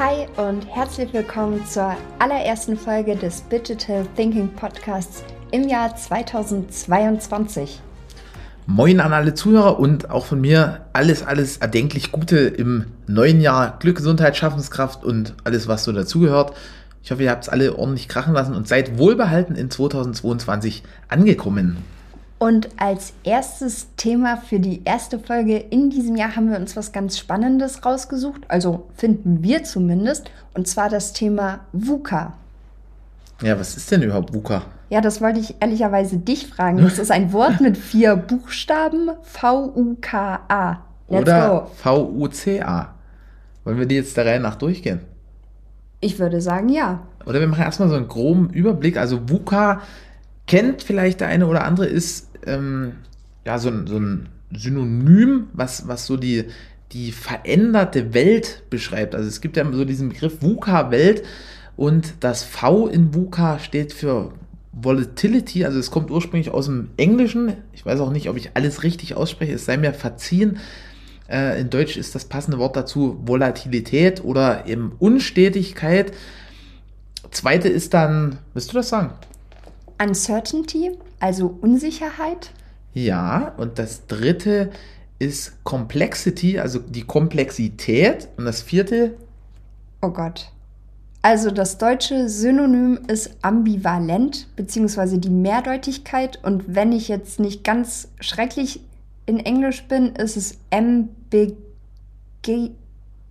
Hi und herzlich willkommen zur allerersten Folge des Digital Thinking Podcasts im Jahr 2022. Moin an alle Zuhörer und auch von mir alles, alles erdenklich Gute im neuen Jahr. Glück, Gesundheit, Schaffenskraft und alles, was so dazugehört. Ich hoffe, ihr habt es alle ordentlich krachen lassen und seid wohlbehalten in 2022 angekommen. Und als erstes Thema für die erste Folge in diesem Jahr haben wir uns was ganz Spannendes rausgesucht. Also finden wir zumindest. Und zwar das Thema VUCA. Ja, was ist denn überhaupt VUCA? Ja, das wollte ich ehrlicherweise dich fragen. Das ist ein Wort mit vier Buchstaben. V-U-K-A. Oder V-U-C-A. Wollen wir die jetzt der Reihe nach durchgehen? Ich würde sagen, ja. Oder wir machen erstmal so einen groben Überblick. Also VUCA kennt vielleicht der eine oder andere, ist ähm, ja, so, ein, so ein Synonym, was, was so die, die veränderte Welt beschreibt. Also es gibt ja so diesen Begriff VUCA-Welt und das V in VUCA steht für Volatility, also es kommt ursprünglich aus dem Englischen. Ich weiß auch nicht, ob ich alles richtig ausspreche, es sei mir verziehen. Äh, in Deutsch ist das passende Wort dazu Volatilität oder eben Unstetigkeit. Zweite ist dann, willst du das sagen? Uncertainty, also Unsicherheit. Ja, und das dritte ist Complexity, also die Komplexität. Und das vierte? Oh Gott. Also das deutsche Synonym ist ambivalent, beziehungsweise die Mehrdeutigkeit. Und wenn ich jetzt nicht ganz schrecklich in Englisch bin, ist es ambiguity.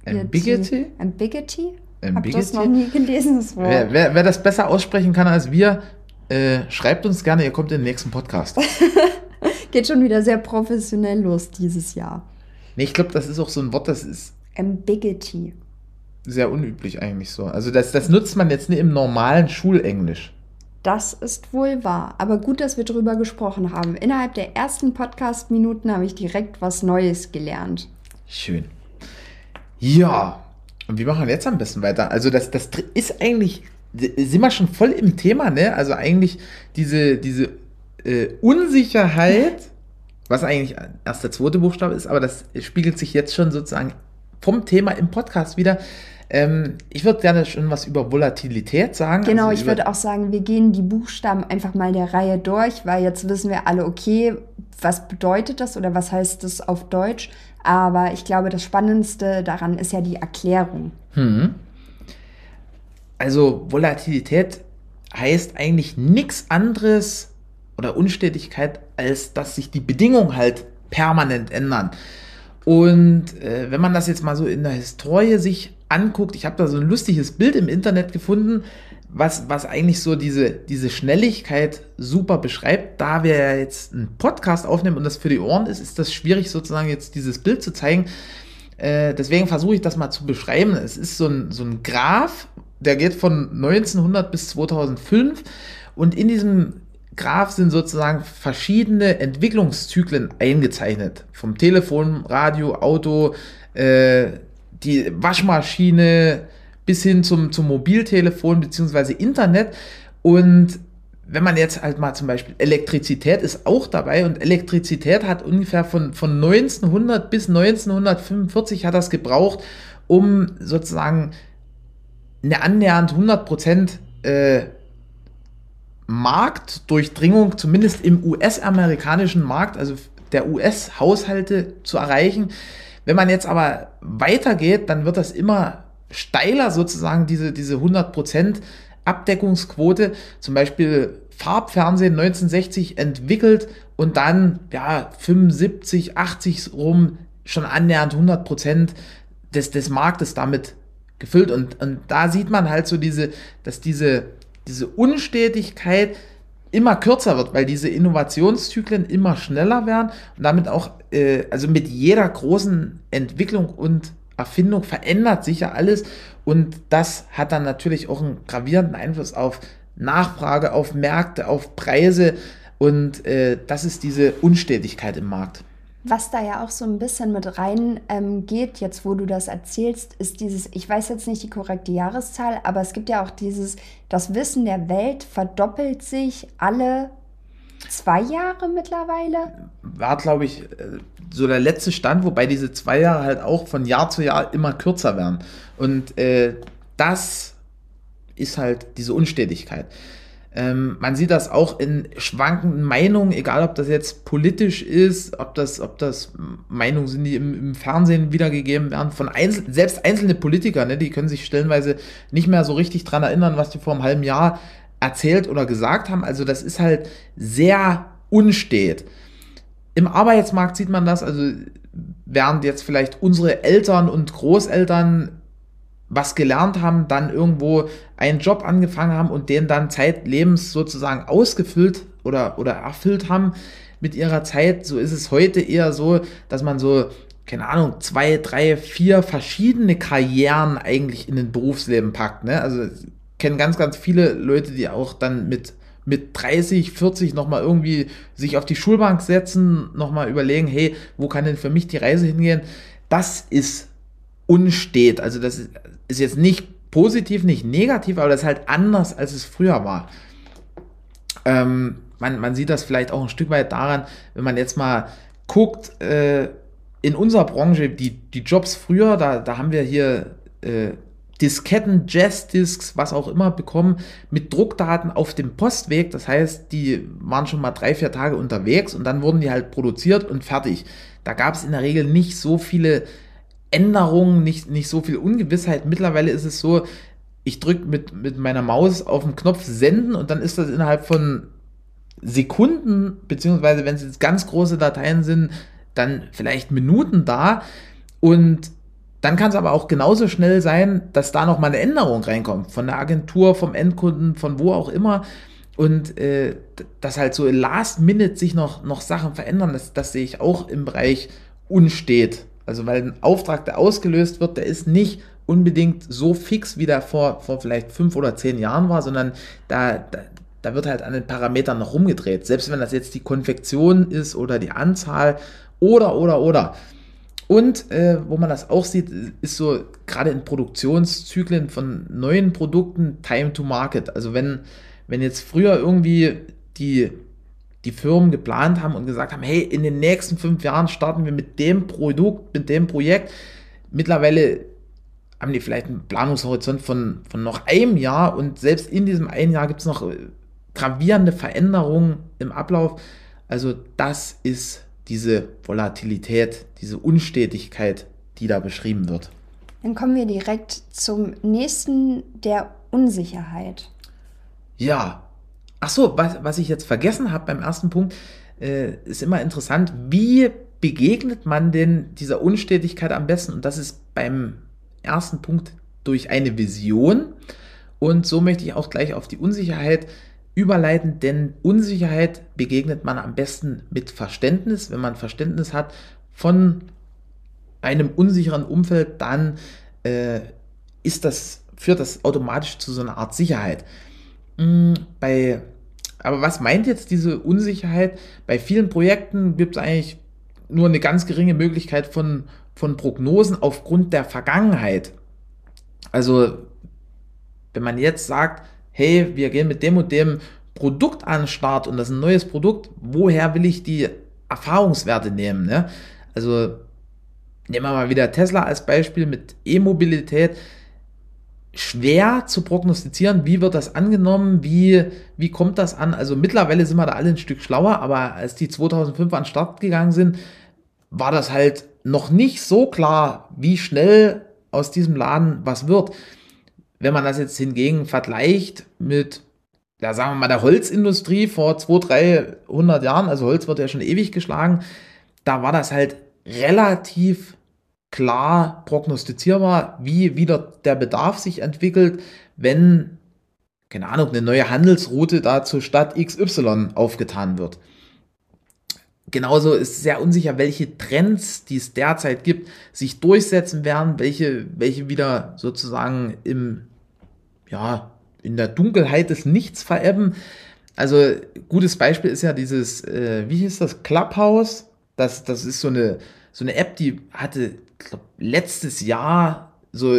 Ambiguity? Ambiguity? Ich habe das noch nie gelesen, das Wort. Wer, wer, wer das besser aussprechen kann als wir, äh, schreibt uns gerne, ihr kommt in den nächsten Podcast. Geht schon wieder sehr professionell los dieses Jahr. Nee, ich glaube, das ist auch so ein Wort, das ist. Ambiguity. Sehr unüblich eigentlich so. Also, das, das nutzt man jetzt nicht im normalen Schulenglisch. Das ist wohl wahr. Aber gut, dass wir darüber gesprochen haben. Innerhalb der ersten Podcast-Minuten habe ich direkt was Neues gelernt. Schön. Ja. Und wie machen wir jetzt am besten weiter? Also, das, das ist eigentlich sind wir schon voll im Thema, ne? Also eigentlich diese, diese äh, Unsicherheit, was eigentlich erst der zweite Buchstabe ist, aber das spiegelt sich jetzt schon sozusagen vom Thema im Podcast wieder. Ähm, ich würde gerne schon was über Volatilität sagen. Genau, also ich würde auch sagen, wir gehen die Buchstaben einfach mal der Reihe durch, weil jetzt wissen wir alle, okay, was bedeutet das oder was heißt das auf Deutsch? Aber ich glaube, das Spannendste daran ist ja die Erklärung. Hm. Also Volatilität heißt eigentlich nichts anderes oder Unstetigkeit, als dass sich die Bedingungen halt permanent ändern. Und äh, wenn man das jetzt mal so in der Historie sich anguckt, ich habe da so ein lustiges Bild im Internet gefunden, was, was eigentlich so diese, diese Schnelligkeit super beschreibt. Da wir ja jetzt einen Podcast aufnehmen und das für die Ohren ist, ist das schwierig sozusagen jetzt dieses Bild zu zeigen. Äh, deswegen versuche ich das mal zu beschreiben. Es ist so ein, so ein Graph, der geht von 1900 bis 2005 und in diesem Graph sind sozusagen verschiedene Entwicklungszyklen eingezeichnet. Vom Telefon, Radio, Auto, äh, die Waschmaschine bis hin zum, zum Mobiltelefon bzw. Internet. Und wenn man jetzt halt mal zum Beispiel Elektrizität ist auch dabei und Elektrizität hat ungefähr von, von 1900 bis 1945 hat das gebraucht, um sozusagen eine annähernd 100% äh, Marktdurchdringung, zumindest im US-amerikanischen Markt, also der US-Haushalte zu erreichen. Wenn man jetzt aber weitergeht, dann wird das immer steiler sozusagen, diese, diese 100% Abdeckungsquote. Zum Beispiel Farbfernsehen 1960 entwickelt und dann ja 75, 80 rum schon annähernd 100% des, des Marktes damit gefüllt. Und, und da sieht man halt so diese, dass diese, diese Unstetigkeit immer kürzer wird, weil diese Innovationszyklen immer schneller werden und damit auch, äh, also mit jeder großen Entwicklung und Erfindung verändert sich ja alles und das hat dann natürlich auch einen gravierenden Einfluss auf Nachfrage, auf Märkte, auf Preise und äh, das ist diese Unstetigkeit im Markt. Was da ja auch so ein bisschen mit rein ähm, geht, jetzt wo du das erzählst, ist dieses, ich weiß jetzt nicht die korrekte Jahreszahl, aber es gibt ja auch dieses, das Wissen der Welt verdoppelt sich alle zwei Jahre mittlerweile. War, glaube ich, äh, so der letzte Stand, wobei diese zwei Jahre halt auch von Jahr zu Jahr immer kürzer werden. Und äh, das ist halt diese Unstetigkeit. Ähm, man sieht das auch in schwankenden Meinungen, egal ob das jetzt politisch ist, ob das, ob das Meinungen sind, die im, im Fernsehen wiedergegeben werden, von einzel selbst einzelne Politiker, ne, die können sich stellenweise nicht mehr so richtig dran erinnern, was die vor einem halben Jahr erzählt oder gesagt haben. Also das ist halt sehr unstet. Im Arbeitsmarkt sieht man das, also während jetzt vielleicht unsere Eltern und Großeltern was gelernt haben, dann irgendwo einen Job angefangen haben und den dann zeitlebens sozusagen ausgefüllt oder, oder erfüllt haben mit ihrer Zeit. So ist es heute eher so, dass man so, keine Ahnung, zwei, drei, vier verschiedene Karrieren eigentlich in den Berufsleben packt. Ne? Also kenne ganz, ganz viele Leute, die auch dann mit mit 30, 40 nochmal irgendwie sich auf die Schulbank setzen, nochmal überlegen, hey, wo kann denn für mich die Reise hingehen? Das ist unstet. Also das ist, jetzt nicht positiv, nicht negativ, aber das ist halt anders, als es früher war. Ähm, man, man sieht das vielleicht auch ein Stück weit daran, wenn man jetzt mal guckt, äh, in unserer Branche, die, die Jobs früher, da, da haben wir hier äh, Disketten, Jazz-Discs, was auch immer bekommen, mit Druckdaten auf dem Postweg. Das heißt, die waren schon mal drei, vier Tage unterwegs und dann wurden die halt produziert und fertig. Da gab es in der Regel nicht so viele Änderungen, nicht, nicht so viel Ungewissheit. Mittlerweile ist es so, ich drücke mit, mit meiner Maus auf den Knopf Senden und dann ist das innerhalb von Sekunden, beziehungsweise wenn es jetzt ganz große Dateien sind, dann vielleicht Minuten da. Und dann kann es aber auch genauso schnell sein, dass da noch mal eine Änderung reinkommt. Von der Agentur, vom Endkunden, von wo auch immer. Und äh, dass halt so last minute sich noch, noch Sachen verändern, das, das sehe ich auch im Bereich unstet. Also weil ein Auftrag, der ausgelöst wird, der ist nicht unbedingt so fix, wie der vor, vor vielleicht fünf oder zehn Jahren war, sondern da, da, da wird halt an den Parametern noch rumgedreht. Selbst wenn das jetzt die Konfektion ist oder die Anzahl oder, oder, oder. Und äh, wo man das auch sieht, ist so gerade in Produktionszyklen von neuen Produkten Time to Market. Also wenn, wenn jetzt früher irgendwie die die Firmen geplant haben und gesagt haben, hey, in den nächsten fünf Jahren starten wir mit dem Produkt, mit dem Projekt. Mittlerweile haben die vielleicht einen Planungshorizont von, von noch einem Jahr und selbst in diesem einen Jahr gibt es noch äh, gravierende Veränderungen im Ablauf. Also das ist diese Volatilität, diese Unstetigkeit, die da beschrieben wird. Dann kommen wir direkt zum nächsten der Unsicherheit. Ja, Ach so, was, was ich jetzt vergessen habe beim ersten Punkt, äh, ist immer interessant, wie begegnet man denn dieser Unstetigkeit am besten? Und das ist beim ersten Punkt durch eine Vision. Und so möchte ich auch gleich auf die Unsicherheit überleiten, denn Unsicherheit begegnet man am besten mit Verständnis. Wenn man Verständnis hat von einem unsicheren Umfeld, dann äh, ist das, führt das automatisch zu so einer Art Sicherheit. Mm, bei, aber was meint jetzt diese Unsicherheit? Bei vielen Projekten gibt es eigentlich nur eine ganz geringe Möglichkeit von, von Prognosen aufgrund der Vergangenheit. Also, wenn man jetzt sagt, hey, wir gehen mit dem und dem Produkt an den Start und das ist ein neues Produkt, woher will ich die Erfahrungswerte nehmen? Ne? Also, nehmen wir mal wieder Tesla als Beispiel mit E-Mobilität schwer zu prognostizieren, wie wird das angenommen, wie, wie kommt das an. Also mittlerweile sind wir da alle ein Stück schlauer, aber als die 2005 an den Start gegangen sind, war das halt noch nicht so klar, wie schnell aus diesem Laden was wird. Wenn man das jetzt hingegen vergleicht mit, ja, sagen wir mal, der Holzindustrie vor 200, 300 Jahren, also Holz wird ja schon ewig geschlagen, da war das halt relativ klar prognostizierbar, wie wieder der Bedarf sich entwickelt, wenn, keine Ahnung, eine neue Handelsroute da zur Stadt XY aufgetan wird. Genauso ist sehr unsicher, welche Trends, die es derzeit gibt, sich durchsetzen werden, welche, welche wieder sozusagen im, ja, in der Dunkelheit des Nichts verebben. Also, gutes Beispiel ist ja dieses, äh, wie hieß das, Clubhouse. Das, das ist so eine, so eine App, die hatte glaub, letztes Jahr, so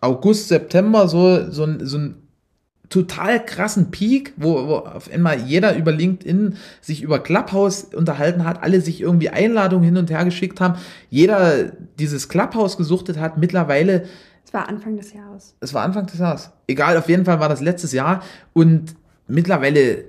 August, September, so, so, ein, so ein total krassen Peak, wo, wo auf einmal jeder über LinkedIn sich über Clubhouse unterhalten hat, alle sich irgendwie Einladungen hin und her geschickt haben, jeder dieses Clubhouse gesuchtet hat. Mittlerweile. Es war Anfang des Jahres. Es war Anfang des Jahres. Egal, auf jeden Fall war das letztes Jahr. Und mittlerweile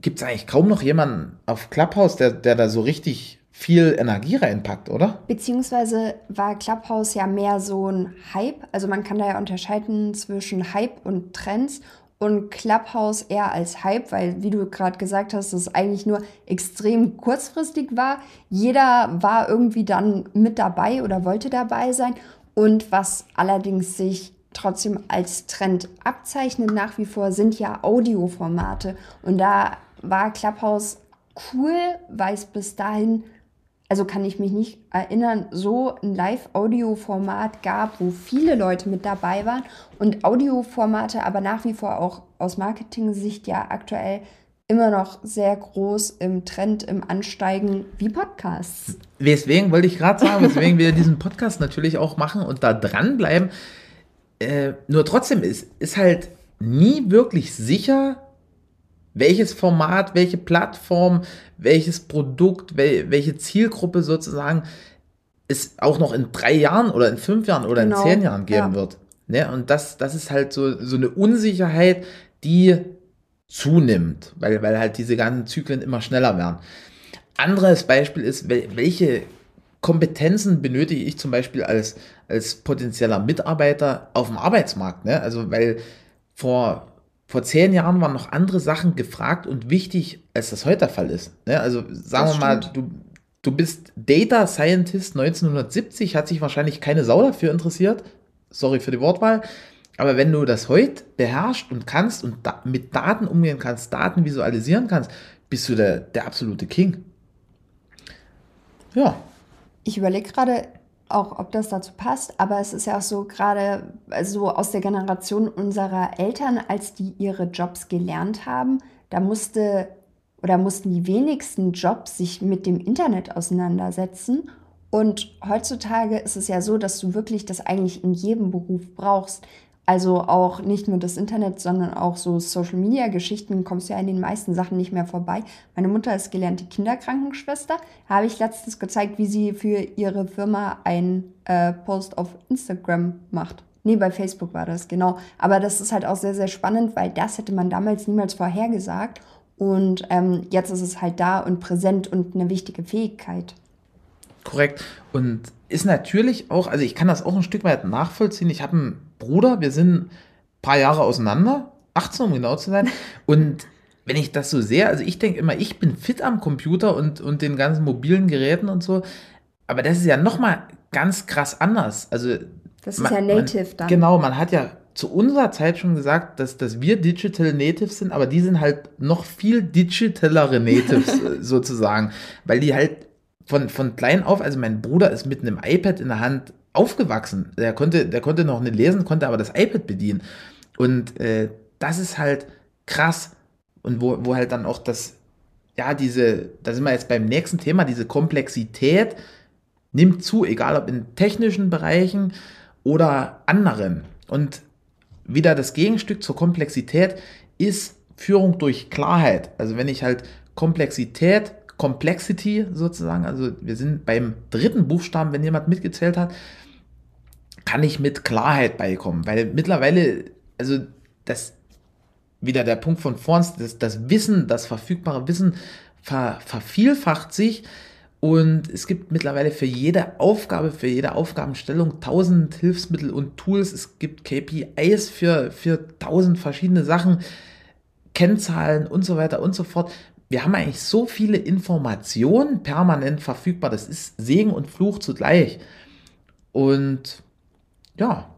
gibt es eigentlich kaum noch jemanden auf Clubhouse, der, der da so richtig viel Energie reinpackt, oder? Beziehungsweise war Clubhouse ja mehr so ein Hype. Also man kann da ja unterscheiden zwischen Hype und Trends und Clubhouse eher als Hype, weil, wie du gerade gesagt hast, es eigentlich nur extrem kurzfristig war. Jeder war irgendwie dann mit dabei oder wollte dabei sein. Und was allerdings sich trotzdem als Trend abzeichnet nach wie vor, sind ja Audioformate. Und da war Clubhouse cool, weil es bis dahin also kann ich mich nicht erinnern, so ein Live-Audio-Format gab, wo viele Leute mit dabei waren und Audioformate aber nach wie vor auch aus Marketing-Sicht ja aktuell immer noch sehr groß im Trend, im Ansteigen wie Podcasts. Deswegen wollte ich gerade sagen, weswegen wir diesen Podcast natürlich auch machen und da dranbleiben. Äh, nur trotzdem ist, ist halt nie wirklich sicher, welches Format, welche Plattform, welches Produkt, wel, welche Zielgruppe sozusagen es auch noch in drei Jahren oder in fünf Jahren oder genau. in zehn Jahren geben ja. wird. Ne? Und das, das ist halt so, so eine Unsicherheit, die zunimmt, weil, weil halt diese ganzen Zyklen immer schneller werden. Anderes Beispiel ist, welche Kompetenzen benötige ich zum Beispiel als, als potenzieller Mitarbeiter auf dem Arbeitsmarkt. Ne? Also, weil vor vor zehn Jahren waren noch andere Sachen gefragt und wichtig, als das heute der Fall ist. Ne? Also sagen das wir mal, du, du bist Data Scientist 1970, hat sich wahrscheinlich keine Sau dafür interessiert. Sorry für die Wortwahl. Aber wenn du das heute beherrschst und kannst und da mit Daten umgehen kannst, Daten visualisieren kannst, bist du der, der absolute King. Ja. Ich überlege gerade, auch, ob das dazu passt, aber es ist ja auch so gerade so aus der Generation unserer Eltern, als die ihre Jobs gelernt haben, da musste oder mussten die wenigsten Jobs sich mit dem Internet auseinandersetzen. Und heutzutage ist es ja so, dass du wirklich das eigentlich in jedem Beruf brauchst. Also auch nicht nur das Internet, sondern auch so Social-Media-Geschichten kommst du ja in den meisten Sachen nicht mehr vorbei. Meine Mutter ist gelernte Kinderkrankenschwester. Habe ich letztens gezeigt, wie sie für ihre Firma einen äh, Post auf Instagram macht. Nee, bei Facebook war das, genau. Aber das ist halt auch sehr, sehr spannend, weil das hätte man damals niemals vorhergesagt. Und ähm, jetzt ist es halt da und präsent und eine wichtige Fähigkeit. Korrekt. Und ist natürlich auch, also ich kann das auch ein Stück weit nachvollziehen. Ich habe einen Bruder, wir sind ein paar Jahre auseinander, 18 um genau zu sein. Und wenn ich das so sehe, also ich denke immer, ich bin fit am Computer und, und den ganzen mobilen Geräten und so. Aber das ist ja nochmal ganz krass anders. Also das ist man, ja native man, dann. Genau, man hat ja zu unserer Zeit schon gesagt, dass, dass wir Digital Natives sind, aber die sind halt noch viel digitalere Natives sozusagen, weil die halt von, von klein auf, also mein Bruder ist mit einem iPad in der Hand aufgewachsen. Der konnte, der konnte noch nicht lesen, konnte aber das iPad bedienen. Und äh, das ist halt krass. Und wo, wo halt dann auch das, ja, diese, da sind wir jetzt beim nächsten Thema, diese Komplexität nimmt zu, egal ob in technischen Bereichen oder anderen. Und wieder das Gegenstück zur Komplexität ist Führung durch Klarheit. Also wenn ich halt Komplexität Complexity sozusagen, also wir sind beim dritten Buchstaben, wenn jemand mitgezählt hat, kann ich mit Klarheit beikommen, weil mittlerweile, also das, wieder der Punkt von vorn, das, das Wissen, das verfügbare Wissen ver, vervielfacht sich und es gibt mittlerweile für jede Aufgabe, für jede Aufgabenstellung tausend Hilfsmittel und Tools. Es gibt KPIs für, für tausend verschiedene Sachen, Kennzahlen und so weiter und so fort wir haben eigentlich so viele Informationen permanent verfügbar. Das ist Segen und Fluch zugleich. Und ja.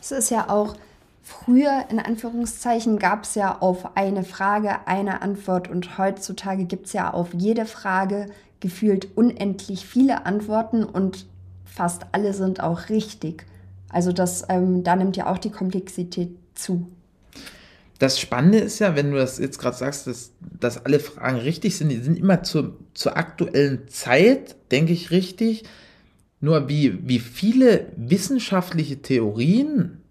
Es ist ja auch früher, in Anführungszeichen, gab es ja auf eine Frage eine Antwort und heutzutage gibt es ja auf jede Frage gefühlt unendlich viele Antworten und fast alle sind auch richtig. Also das, ähm, da nimmt ja auch die Komplexität zu das Spannende ist ja, wenn du das jetzt gerade sagst, dass, dass alle Fragen richtig sind, die sind immer zur, zur aktuellen Zeit, denke ich, richtig. Nur wie, wie viele wissenschaftliche Theorien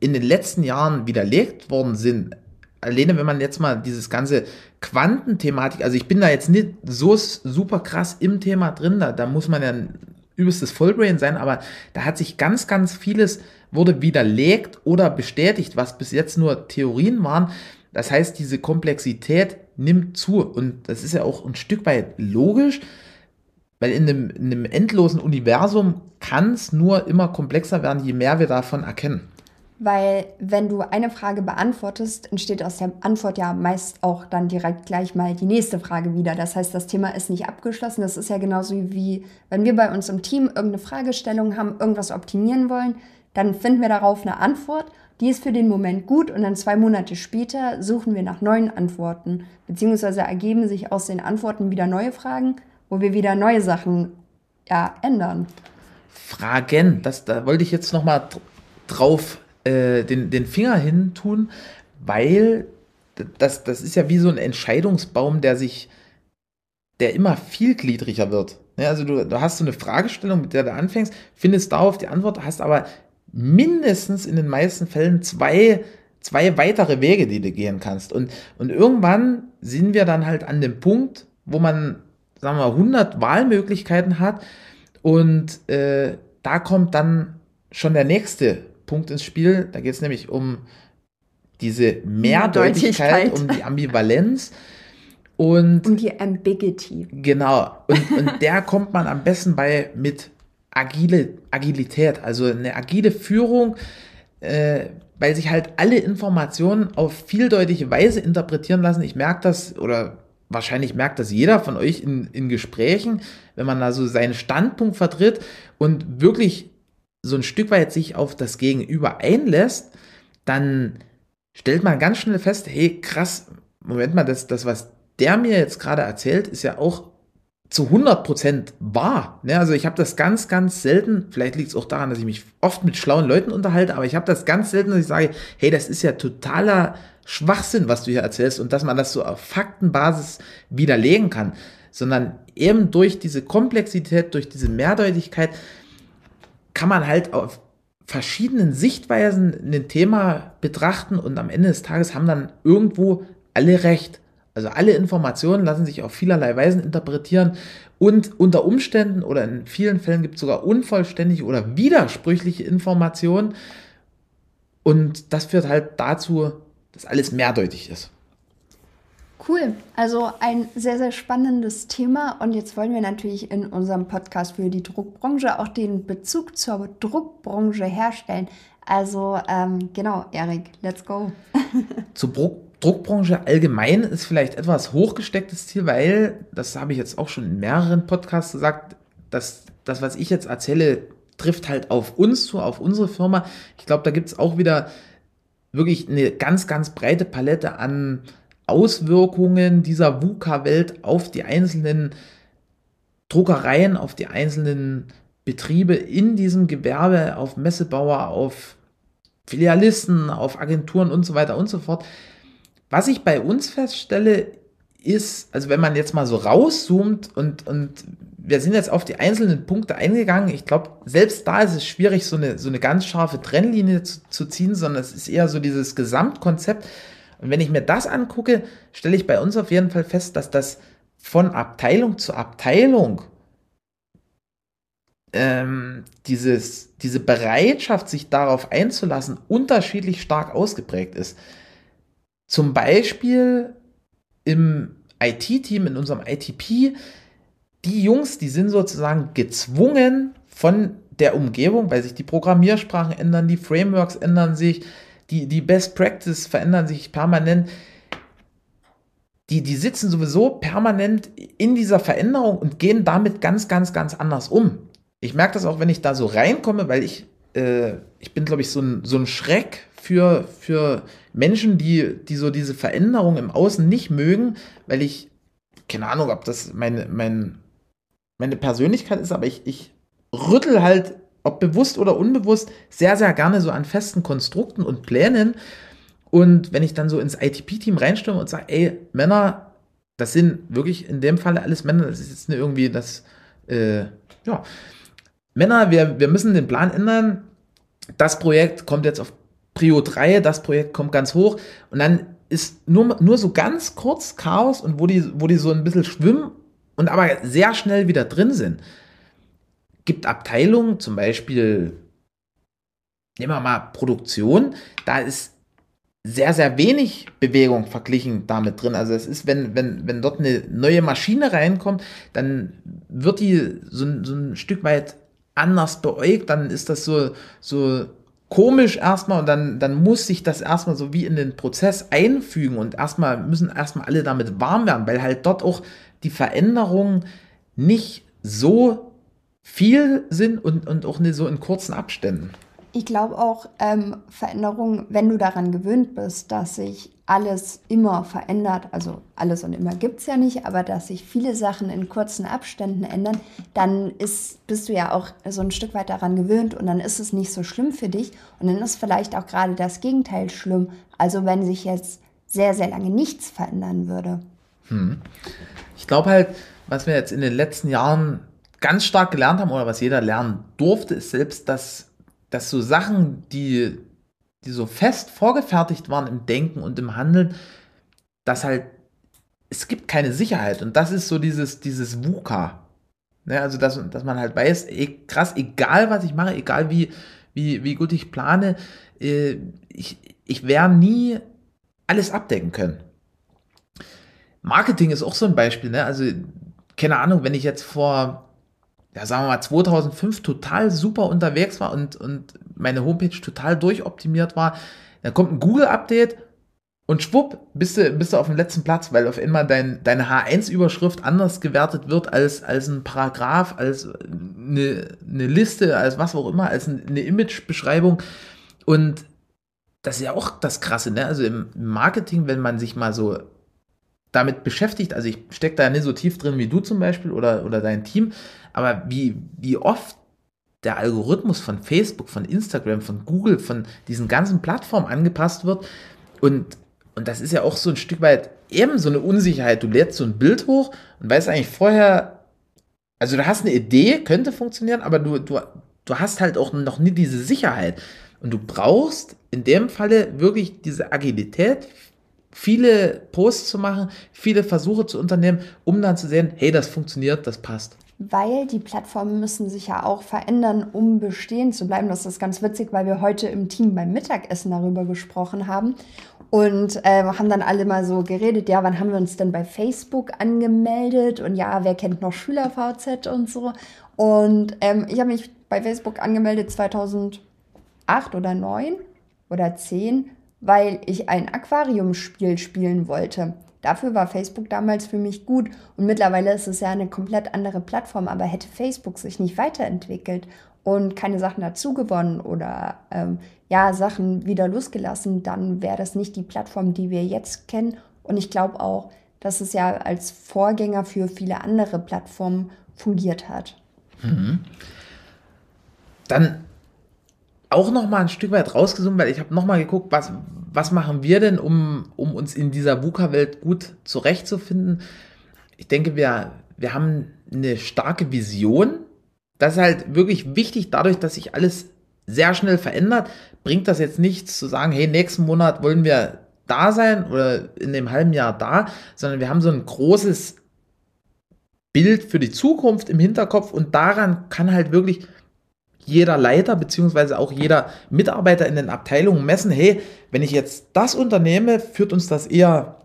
in den letzten Jahren widerlegt worden sind, alleine wenn man jetzt mal dieses ganze Quantenthematik, also ich bin da jetzt nicht so super krass im Thema drin, da, da muss man ja übelstes Vollbrain sein, aber da hat sich ganz, ganz vieles wurde widerlegt oder bestätigt, was bis jetzt nur Theorien waren. Das heißt, diese Komplexität nimmt zu und das ist ja auch ein Stück weit logisch, weil in einem, in einem endlosen Universum kann es nur immer komplexer werden, je mehr wir davon erkennen. Weil wenn du eine Frage beantwortest, entsteht aus der Antwort ja meist auch dann direkt gleich mal die nächste Frage wieder. Das heißt, das Thema ist nicht abgeschlossen. Das ist ja genauso wie, wenn wir bei uns im Team irgendeine Fragestellung haben, irgendwas optimieren wollen, dann finden wir darauf eine Antwort. Die ist für den Moment gut und dann zwei Monate später suchen wir nach neuen Antworten. Beziehungsweise ergeben sich aus den Antworten wieder neue Fragen, wo wir wieder neue Sachen ja, ändern. Fragen, das, da wollte ich jetzt nochmal drauf äh, den, den Finger hin tun, weil das, das ist ja wie so ein Entscheidungsbaum, der sich, der immer vielgliedriger wird. Ja, also du, du hast so eine Fragestellung, mit der du anfängst, findest darauf die Antwort, hast aber mindestens in den meisten Fällen zwei, zwei weitere Wege, die du gehen kannst. Und, und irgendwann sind wir dann halt an dem Punkt, wo man, sagen wir mal, 100 Wahlmöglichkeiten hat und äh, da kommt dann schon der nächste Punkt ins Spiel. Da geht es nämlich um diese Mehrdeutigkeit, um die Ambivalenz. Und um die Ambiguity. Genau. Und, und der kommt man am besten bei mit agile Agilität, also eine agile Führung, äh, weil sich halt alle Informationen auf vieldeutige Weise interpretieren lassen. Ich merke das oder wahrscheinlich merkt das jeder von euch in, in Gesprächen, wenn man da so seinen Standpunkt vertritt und wirklich so ein Stück weit sich auf das Gegenüber einlässt, dann stellt man ganz schnell fest, hey, krass, Moment mal, das, das was der mir jetzt gerade erzählt, ist ja auch zu 100% wahr. Ne? Also ich habe das ganz, ganz selten, vielleicht liegt es auch daran, dass ich mich oft mit schlauen Leuten unterhalte, aber ich habe das ganz selten, dass ich sage, hey, das ist ja totaler Schwachsinn, was du hier erzählst und dass man das so auf Faktenbasis widerlegen kann, sondern eben durch diese Komplexität, durch diese Mehrdeutigkeit kann man halt auf verschiedenen Sichtweisen ein Thema betrachten und am Ende des Tages haben dann irgendwo alle recht. Also alle Informationen lassen sich auf vielerlei Weisen interpretieren und unter Umständen oder in vielen Fällen gibt es sogar unvollständige oder widersprüchliche Informationen und das führt halt dazu, dass alles mehrdeutig ist. Cool. Also ein sehr, sehr spannendes Thema. Und jetzt wollen wir natürlich in unserem Podcast für die Druckbranche auch den Bezug zur Druckbranche herstellen. Also ähm, genau, Erik, let's go. zur Druck Druckbranche allgemein ist vielleicht etwas hochgestecktes Ziel, weil, das habe ich jetzt auch schon in mehreren Podcasts gesagt, dass das, was ich jetzt erzähle, trifft halt auf uns zu, auf unsere Firma. Ich glaube, da gibt es auch wieder wirklich eine ganz, ganz breite Palette an Auswirkungen dieser VUCA-Welt auf die einzelnen Druckereien, auf die einzelnen Betriebe in diesem Gewerbe, auf Messebauer, auf Filialisten, auf Agenturen und so weiter und so fort. Was ich bei uns feststelle, ist, also wenn man jetzt mal so rauszoomt und, und wir sind jetzt auf die einzelnen Punkte eingegangen, ich glaube, selbst da ist es schwierig, so eine, so eine ganz scharfe Trennlinie zu, zu ziehen, sondern es ist eher so dieses Gesamtkonzept, und wenn ich mir das angucke, stelle ich bei uns auf jeden Fall fest, dass das von Abteilung zu Abteilung ähm, dieses, diese Bereitschaft, sich darauf einzulassen, unterschiedlich stark ausgeprägt ist. Zum Beispiel im IT-Team, in unserem ITP, die Jungs, die sind sozusagen gezwungen von der Umgebung, weil sich die Programmiersprachen ändern, die Frameworks ändern sich, die, die Best Practice verändern sich permanent. Die, die sitzen sowieso permanent in dieser Veränderung und gehen damit ganz, ganz, ganz anders um. Ich merke das auch, wenn ich da so reinkomme, weil ich, äh, ich bin, glaube ich, so ein, so ein Schreck für, für Menschen, die, die so diese Veränderung im Außen nicht mögen, weil ich, keine Ahnung, ob das meine, mein, meine Persönlichkeit ist, aber ich, ich rüttel halt ob bewusst oder unbewusst, sehr, sehr gerne so an festen Konstrukten und Plänen. Und wenn ich dann so ins ITP-Team reinstimme und sage, ey, Männer, das sind wirklich in dem Falle alles Männer, das ist jetzt nicht irgendwie das, äh, ja, Männer, wir, wir müssen den Plan ändern. Das Projekt kommt jetzt auf Prio 3, das Projekt kommt ganz hoch und dann ist nur, nur so ganz kurz Chaos und wo die, wo die so ein bisschen schwimmen und aber sehr schnell wieder drin sind. Gibt Abteilungen, zum Beispiel, nehmen wir mal Produktion, da ist sehr, sehr wenig Bewegung verglichen damit drin. Also es ist, wenn, wenn, wenn dort eine neue Maschine reinkommt, dann wird die so, so ein Stück weit anders beäugt, dann ist das so, so komisch erstmal und dann, dann muss sich das erstmal so wie in den Prozess einfügen und erstmal müssen erstmal alle damit warm werden, weil halt dort auch die Veränderungen nicht so viel sind und, und auch nicht so in kurzen Abständen. Ich glaube auch, ähm, Veränderungen, wenn du daran gewöhnt bist, dass sich alles immer verändert, also alles und immer gibt es ja nicht, aber dass sich viele Sachen in kurzen Abständen ändern, dann ist, bist du ja auch so ein Stück weit daran gewöhnt und dann ist es nicht so schlimm für dich und dann ist vielleicht auch gerade das Gegenteil schlimm. Also wenn sich jetzt sehr, sehr lange nichts verändern würde. Hm. Ich glaube halt, was wir jetzt in den letzten Jahren ganz stark gelernt haben oder was jeder lernen durfte, ist selbst, dass dass so Sachen, die, die so fest vorgefertigt waren im Denken und im Handeln, dass halt, es gibt keine Sicherheit. Und das ist so dieses, dieses VUCA. Ne, also, dass, dass man halt weiß, ey, krass, egal was ich mache, egal wie, wie, wie gut ich plane, äh, ich, ich werde nie alles abdecken können. Marketing ist auch so ein Beispiel. Ne? Also, keine Ahnung, wenn ich jetzt vor ja, sagen wir mal, 2005 total super unterwegs war und, und meine Homepage total durchoptimiert war, dann kommt ein Google-Update und schwupp, bist du, bist du auf dem letzten Platz, weil auf einmal dein, deine H1-Überschrift anders gewertet wird als, als ein Paragraph, als eine, eine Liste, als was auch immer, als eine Image-Beschreibung. Und das ist ja auch das Krasse, ne? Also im Marketing, wenn man sich mal so damit beschäftigt, also ich stecke da nicht so tief drin wie du zum Beispiel oder, oder dein Team, aber wie, wie oft der Algorithmus von Facebook, von Instagram, von Google, von diesen ganzen Plattformen angepasst wird. Und, und das ist ja auch so ein Stück weit eben so eine Unsicherheit. Du lädst so ein Bild hoch und weißt eigentlich vorher, also du hast eine Idee, könnte funktionieren, aber du, du, du hast halt auch noch nie diese Sicherheit. Und du brauchst in dem Falle wirklich diese Agilität, viele Posts zu machen, viele Versuche zu unternehmen, um dann zu sehen, hey, das funktioniert, das passt weil die Plattformen müssen sich ja auch verändern, um bestehen zu bleiben. Das ist ganz witzig, weil wir heute im Team beim Mittagessen darüber gesprochen haben und äh, haben dann alle mal so geredet, ja, wann haben wir uns denn bei Facebook angemeldet und ja, wer kennt noch SchülerVZ und so. Und ähm, ich habe mich bei Facebook angemeldet 2008 oder 9 oder 10, weil ich ein Aquariumspiel spielen wollte. Dafür war Facebook damals für mich gut und mittlerweile ist es ja eine komplett andere Plattform, aber hätte Facebook sich nicht weiterentwickelt und keine Sachen dazu gewonnen oder ähm, ja, Sachen wieder losgelassen, dann wäre das nicht die Plattform, die wir jetzt kennen. Und ich glaube auch, dass es ja als Vorgänger für viele andere Plattformen fungiert hat. Mhm. Dann auch noch mal ein Stück weit rausgezoomt, weil ich habe noch mal geguckt, was, was machen wir denn, um, um uns in dieser VUCA-Welt gut zurechtzufinden? Ich denke, wir, wir haben eine starke Vision. Das ist halt wirklich wichtig, dadurch, dass sich alles sehr schnell verändert, bringt das jetzt nichts zu sagen, hey, nächsten Monat wollen wir da sein oder in dem halben Jahr da, sondern wir haben so ein großes Bild für die Zukunft im Hinterkopf und daran kann halt wirklich jeder Leiter beziehungsweise auch jeder Mitarbeiter in den Abteilungen messen, hey, wenn ich jetzt das unternehme, führt uns das eher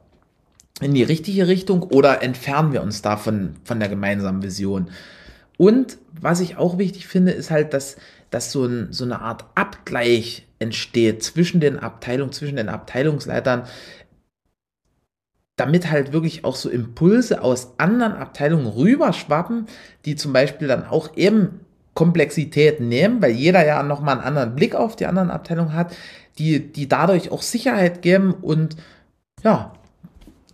in die richtige Richtung oder entfernen wir uns davon von der gemeinsamen Vision? Und was ich auch wichtig finde, ist halt, dass, dass so, ein, so eine Art Abgleich entsteht zwischen den Abteilungen, zwischen den Abteilungsleitern, damit halt wirklich auch so Impulse aus anderen Abteilungen rüberschwappen, die zum Beispiel dann auch eben Komplexität nehmen, weil jeder ja nochmal einen anderen Blick auf die anderen Abteilungen hat, die, die dadurch auch Sicherheit geben und ja,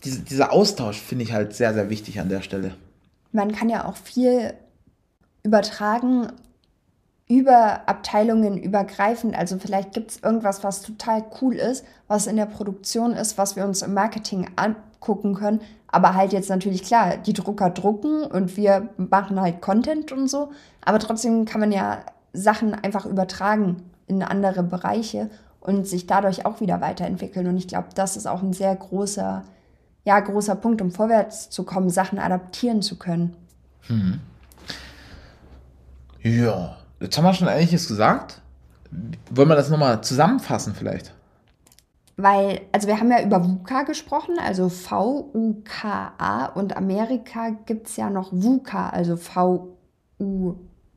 diese, dieser Austausch finde ich halt sehr, sehr wichtig an der Stelle. Man kann ja auch viel übertragen über Abteilungen übergreifend. Also vielleicht gibt es irgendwas, was total cool ist, was in der Produktion ist, was wir uns im Marketing angucken können. Aber halt jetzt natürlich klar, die Drucker drucken und wir machen halt Content und so. Aber trotzdem kann man ja Sachen einfach übertragen in andere Bereiche. und sich dadurch auch wieder weiterentwickeln. Und ich glaube, das ist auch ein sehr großer, ja, großer Punkt, um vorwärts zu kommen, Sachen adaptieren zu können. Hm. Ja, jetzt haben wir schon einiges gesagt. Wollen wir das nochmal zusammenfassen vielleicht? Weil, also wir haben ja über VUCA gesprochen, also V-U-K-A und Amerika gibt es ja noch VUCA, also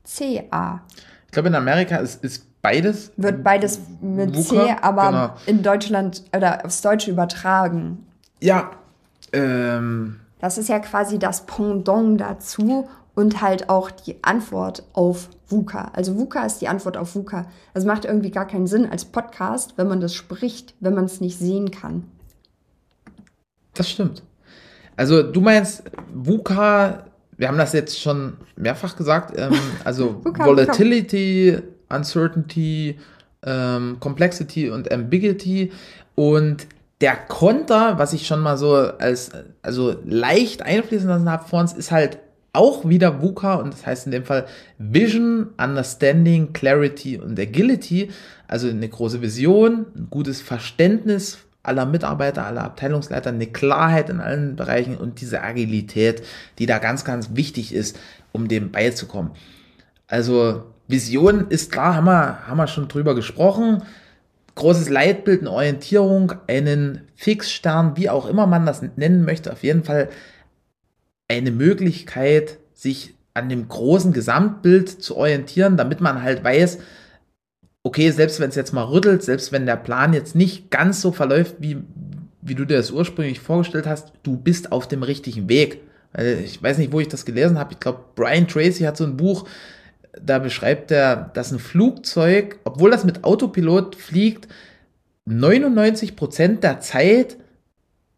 V-U-C-A. Ich glaube, in Amerika ist, ist beides. Wird beides mit VUCA, C, aber genau. in Deutschland oder aufs Deutsche übertragen. Ja. Ähm. Das ist ja quasi das Pendant dazu und halt auch die Antwort auf VUCA. Also VUCA ist die Antwort auf VUCA. Das macht irgendwie gar keinen Sinn als Podcast, wenn man das spricht, wenn man es nicht sehen kann. Das stimmt. Also du meinst VUCA, wir haben das jetzt schon mehrfach gesagt, ähm, also VUCA, Volatility, VUCA. Uncertainty, ähm, Complexity und Ambiguity und der Konter, was ich schon mal so als also leicht einfließen lassen habe vor uns, ist halt auch wieder VUCA und das heißt in dem Fall Vision, Understanding, Clarity und Agility. Also eine große Vision, ein gutes Verständnis aller Mitarbeiter, aller Abteilungsleiter, eine Klarheit in allen Bereichen und diese Agilität, die da ganz, ganz wichtig ist, um dem beizukommen. Also Vision ist klar, haben wir, haben wir schon drüber gesprochen. Großes Leitbild, eine Orientierung, einen Fixstern, wie auch immer man das nennen möchte, auf jeden Fall eine Möglichkeit, sich an dem großen Gesamtbild zu orientieren, damit man halt weiß, okay, selbst wenn es jetzt mal rüttelt, selbst wenn der Plan jetzt nicht ganz so verläuft, wie, wie du dir das ursprünglich vorgestellt hast, du bist auf dem richtigen Weg. Ich weiß nicht, wo ich das gelesen habe. Ich glaube, Brian Tracy hat so ein Buch, da beschreibt er, dass ein Flugzeug, obwohl das mit Autopilot fliegt, 99 Prozent der Zeit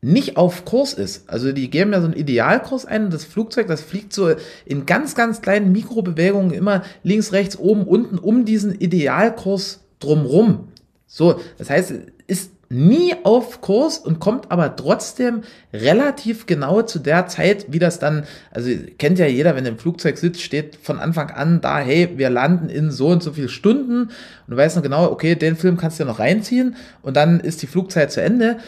nicht auf Kurs ist. Also die geben ja so einen Idealkurs ein und das Flugzeug, das fliegt so in ganz, ganz kleinen Mikrobewegungen immer links, rechts, oben, unten um diesen Idealkurs drumrum. So, das heißt, ist nie auf Kurs und kommt aber trotzdem relativ genau zu der Zeit, wie das dann, also kennt ja jeder, wenn im Flugzeug sitzt, steht von Anfang an da, hey, wir landen in so und so viel Stunden und du weißt noch genau, okay, den Film kannst du ja noch reinziehen und dann ist die Flugzeit zu Ende.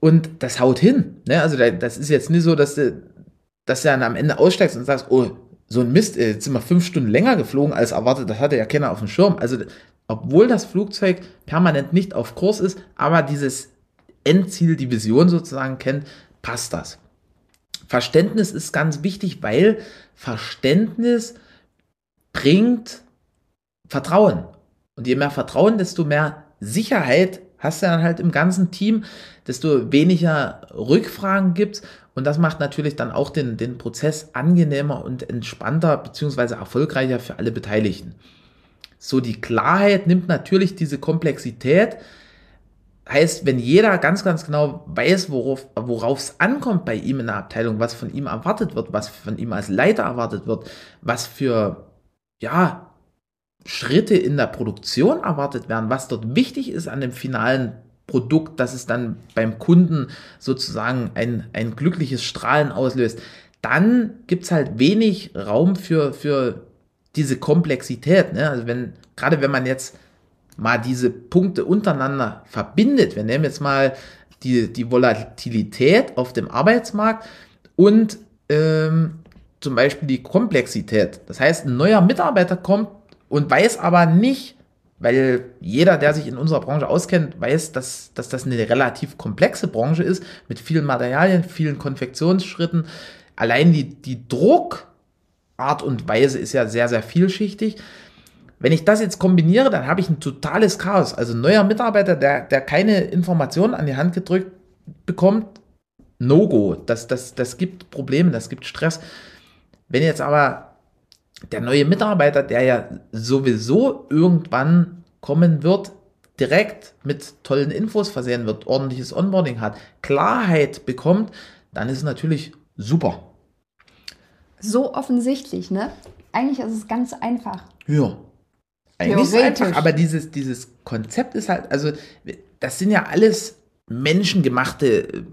Und das haut hin. Ne? Also das ist jetzt nicht so, dass du, dass du dann am Ende aussteigst und sagst, oh, so ein Mist, jetzt sind wir fünf Stunden länger geflogen als erwartet, das hatte ja keiner auf dem Schirm. Also obwohl das Flugzeug permanent nicht auf Kurs ist, aber dieses Endziel, die Vision sozusagen kennt, passt das. Verständnis ist ganz wichtig, weil Verständnis bringt Vertrauen. Und je mehr Vertrauen, desto mehr Sicherheit hast du dann halt im ganzen Team, desto weniger Rückfragen gibt und das macht natürlich dann auch den, den Prozess angenehmer und entspannter beziehungsweise erfolgreicher für alle Beteiligten. So, die Klarheit nimmt natürlich diese Komplexität. Heißt, wenn jeder ganz, ganz genau weiß, worauf es ankommt bei ihm in der Abteilung, was von ihm erwartet wird, was von ihm als Leiter erwartet wird, was für, ja, Schritte in der Produktion erwartet werden, was dort wichtig ist an dem finalen Produkt, dass es dann beim Kunden sozusagen ein, ein glückliches Strahlen auslöst, dann gibt es halt wenig Raum für, für diese Komplexität. Ne? Also wenn, gerade wenn man jetzt mal diese Punkte untereinander verbindet, wir nehmen jetzt mal die, die Volatilität auf dem Arbeitsmarkt und ähm, zum Beispiel die Komplexität. Das heißt, ein neuer Mitarbeiter kommt und weiß aber nicht, weil jeder, der sich in unserer Branche auskennt, weiß, dass, dass das eine relativ komplexe Branche ist, mit vielen Materialien, vielen Konfektionsschritten. Allein die, die Druckart und Weise ist ja sehr, sehr vielschichtig. Wenn ich das jetzt kombiniere, dann habe ich ein totales Chaos. Also neuer Mitarbeiter, der, der keine Informationen an die Hand gedrückt bekommt, No-Go. Das, das, das gibt Probleme, das gibt Stress. Wenn jetzt aber der neue Mitarbeiter, der ja sowieso irgendwann kommen wird, direkt mit tollen Infos versehen wird, ordentliches Onboarding hat, Klarheit bekommt, dann ist es natürlich super. So offensichtlich, ne? Eigentlich ist es ganz einfach. Ja. Eigentlich ist es einfach, aber dieses, dieses Konzept ist halt, also das sind ja alles menschengemachte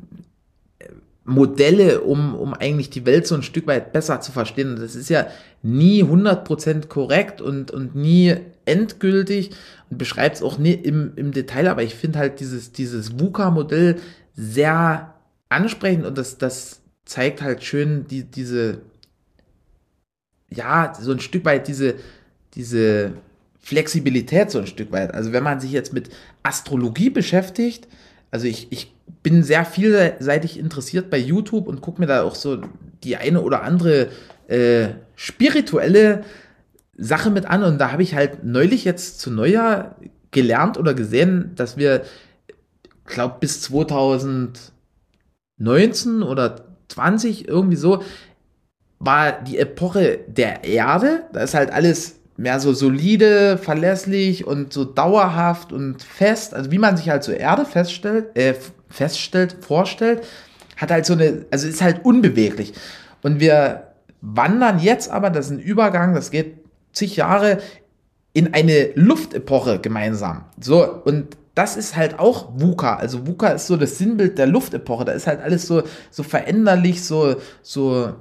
Modelle, um, um eigentlich die Welt so ein Stück weit besser zu verstehen. Das ist ja nie 100% korrekt und, und nie endgültig und beschreibt es auch nie im, im Detail, aber ich finde halt dieses, dieses VUCA-Modell sehr ansprechend und das, das zeigt halt schön die, diese, ja, so ein Stück weit diese, diese Flexibilität so ein Stück weit. Also wenn man sich jetzt mit Astrologie beschäftigt, also ich, ich bin sehr vielseitig interessiert bei YouTube und gucke mir da auch so die eine oder andere äh, spirituelle Sache mit an. Und da habe ich halt neulich jetzt zu Neujahr gelernt oder gesehen, dass wir, glaube bis 2019 oder 20 irgendwie so war die Epoche der Erde. Da ist halt alles mehr so solide, verlässlich und so dauerhaft und fest, also wie man sich halt so Erde feststellt, äh, feststellt, vorstellt, hat halt so eine, also ist halt unbeweglich. Und wir wandern jetzt aber, das ist ein Übergang, das geht zig Jahre in eine Luftepoche gemeinsam. So, und das ist halt auch VUCA. Also VUCA ist so das Sinnbild der Luftepoche. Da ist halt alles so, so veränderlich, so, so,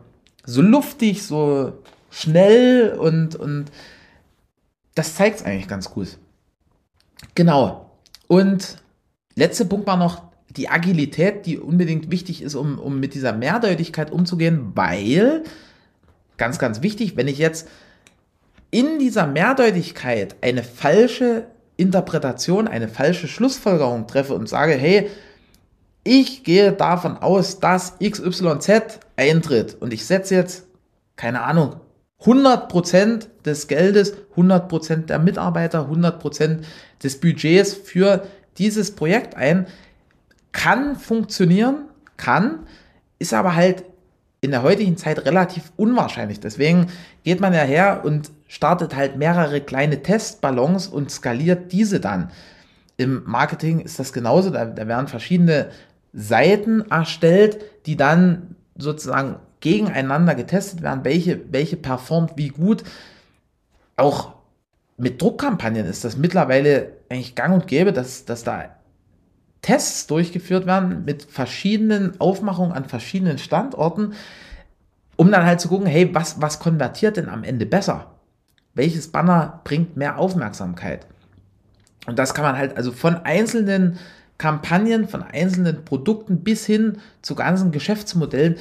so luftig, so schnell und, und das zeigt es eigentlich ganz gut. Genau. Und letzter Punkt war noch die Agilität, die unbedingt wichtig ist, um, um mit dieser Mehrdeutigkeit umzugehen, weil, ganz, ganz wichtig, wenn ich jetzt in dieser Mehrdeutigkeit eine falsche Interpretation, eine falsche Schlussfolgerung treffe und sage, hey, ich gehe davon aus, dass XYZ eintritt und ich setze jetzt, keine Ahnung, 100% des Geldes, 100% der Mitarbeiter, 100% des Budgets für dieses Projekt ein. Kann funktionieren, kann, ist aber halt in der heutigen Zeit relativ unwahrscheinlich. Deswegen geht man ja her und startet halt mehrere kleine Testballons und skaliert diese dann. Im Marketing ist das genauso. Da, da werden verschiedene Seiten erstellt, die dann sozusagen gegeneinander getestet werden, welche, welche performt wie gut. Auch mit Druckkampagnen ist das mittlerweile eigentlich gang und gäbe, dass, dass da Tests durchgeführt werden mit verschiedenen Aufmachungen an verschiedenen Standorten, um dann halt zu gucken, hey, was, was konvertiert denn am Ende besser? Welches Banner bringt mehr Aufmerksamkeit? Und das kann man halt also von einzelnen Kampagnen, von einzelnen Produkten bis hin zu ganzen Geschäftsmodellen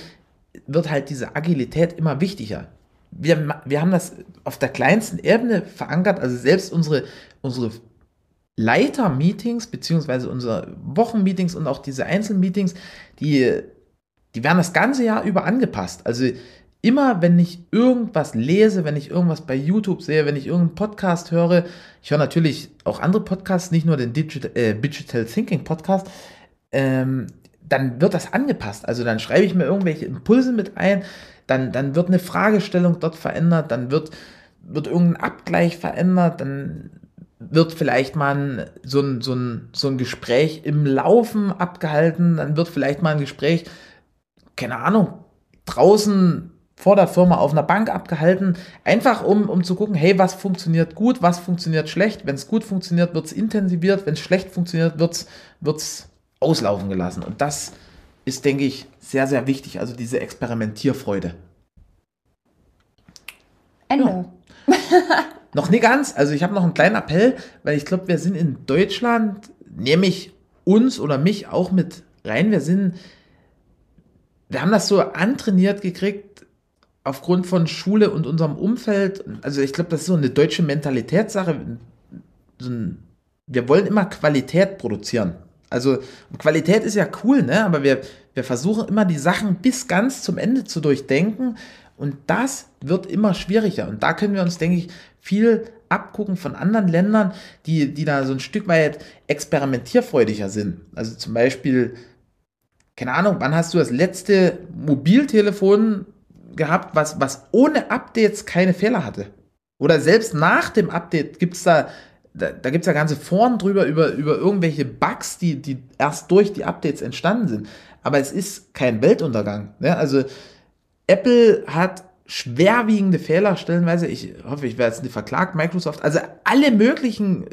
wird halt diese Agilität immer wichtiger. Wir, wir haben das auf der kleinsten Ebene verankert, also selbst unsere, unsere Leiter-Meetings, beziehungsweise unsere Wochenmeetings und auch diese Einzelmeetings, die, die werden das ganze Jahr über angepasst. Also immer, wenn ich irgendwas lese, wenn ich irgendwas bei YouTube sehe, wenn ich irgendeinen Podcast höre, ich höre natürlich auch andere Podcasts, nicht nur den Digital, äh, Digital Thinking Podcast, ähm, dann wird das angepasst. Also dann schreibe ich mir irgendwelche Impulse mit ein, dann, dann wird eine Fragestellung dort verändert, dann wird, wird irgendein Abgleich verändert, dann wird vielleicht mal so ein, so, ein, so ein Gespräch im Laufen abgehalten, dann wird vielleicht mal ein Gespräch, keine Ahnung, draußen vor der Firma auf einer Bank abgehalten, einfach um, um zu gucken, hey, was funktioniert gut, was funktioniert schlecht. Wenn es gut funktioniert, wird es intensiviert, wenn es schlecht funktioniert, wird es auslaufen gelassen. Und das ist, denke ich, sehr, sehr wichtig. Also diese Experimentierfreude. Ende. Ja. noch nicht ganz. Also ich habe noch einen kleinen Appell, weil ich glaube, wir sind in Deutschland, nehme ich uns oder mich auch mit rein. Wir sind, wir haben das so antrainiert gekriegt aufgrund von Schule und unserem Umfeld. Also ich glaube, das ist so eine deutsche Mentalitätssache. So ein, wir wollen immer Qualität produzieren. Also Qualität ist ja cool, ne? aber wir, wir versuchen immer die Sachen bis ganz zum Ende zu durchdenken und das wird immer schwieriger. Und da können wir uns, denke ich, viel abgucken von anderen Ländern, die, die da so ein Stück weit experimentierfreudiger sind. Also zum Beispiel, keine Ahnung, wann hast du das letzte Mobiltelefon gehabt, was, was ohne Updates keine Fehler hatte? Oder selbst nach dem Update gibt es da da, da gibt es ja ganze Foren drüber, über, über irgendwelche Bugs, die, die erst durch die Updates entstanden sind. Aber es ist kein Weltuntergang. Ne? Also Apple hat schwerwiegende Fehler stellenweise. Ich hoffe, ich werde jetzt nicht verklagt, Microsoft. Also alle möglichen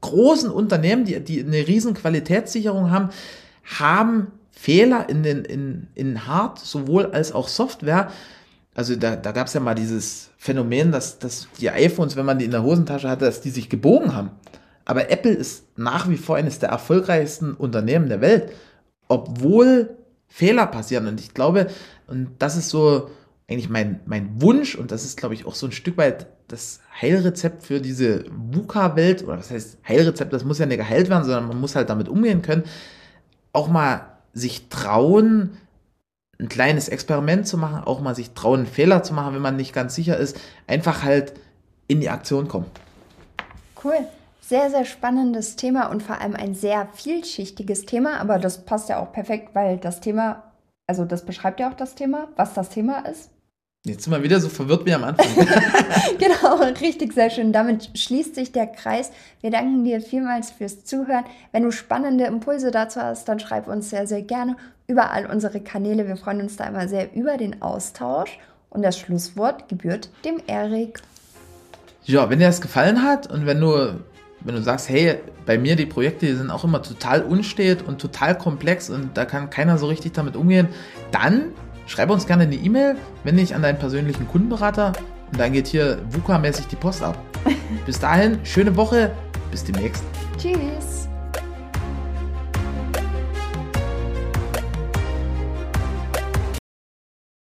großen Unternehmen, die, die eine riesen Qualitätssicherung haben, haben Fehler in den in, in Hard sowohl als auch Software. Also da, da gab es ja mal dieses Phänomen, dass, dass die iPhones, wenn man die in der Hosentasche hatte, dass die sich gebogen haben. Aber Apple ist nach wie vor eines der erfolgreichsten Unternehmen der Welt, obwohl Fehler passieren. Und ich glaube, und das ist so eigentlich mein, mein Wunsch, und das ist, glaube ich, auch so ein Stück weit das Heilrezept für diese VUCA-Welt, oder was heißt Heilrezept, das muss ja nicht geheilt werden, sondern man muss halt damit umgehen können, auch mal sich trauen, ein kleines Experiment zu machen, auch mal sich trauen, einen Fehler zu machen, wenn man nicht ganz sicher ist, einfach halt in die Aktion kommen. Cool. Sehr, sehr spannendes Thema und vor allem ein sehr vielschichtiges Thema, aber das passt ja auch perfekt, weil das Thema, also das beschreibt ja auch das Thema, was das Thema ist. Jetzt sind wir wieder so verwirrt wie am Anfang. genau, richtig, sehr schön. Damit schließt sich der Kreis. Wir danken dir vielmals fürs Zuhören. Wenn du spannende Impulse dazu hast, dann schreib uns sehr, sehr gerne über all unsere Kanäle. Wir freuen uns da immer sehr über den Austausch. Und das Schlusswort gebührt dem Erik. Ja, wenn dir das gefallen hat und wenn du, wenn du sagst, hey, bei mir die Projekte die sind auch immer total unstet und total komplex und da kann keiner so richtig damit umgehen, dann Schreib uns gerne eine E-Mail, wenn nicht an deinen persönlichen Kundenberater. Und dann geht hier VUCA-mäßig die Post ab. Bis dahin, schöne Woche. Bis demnächst. Tschüss.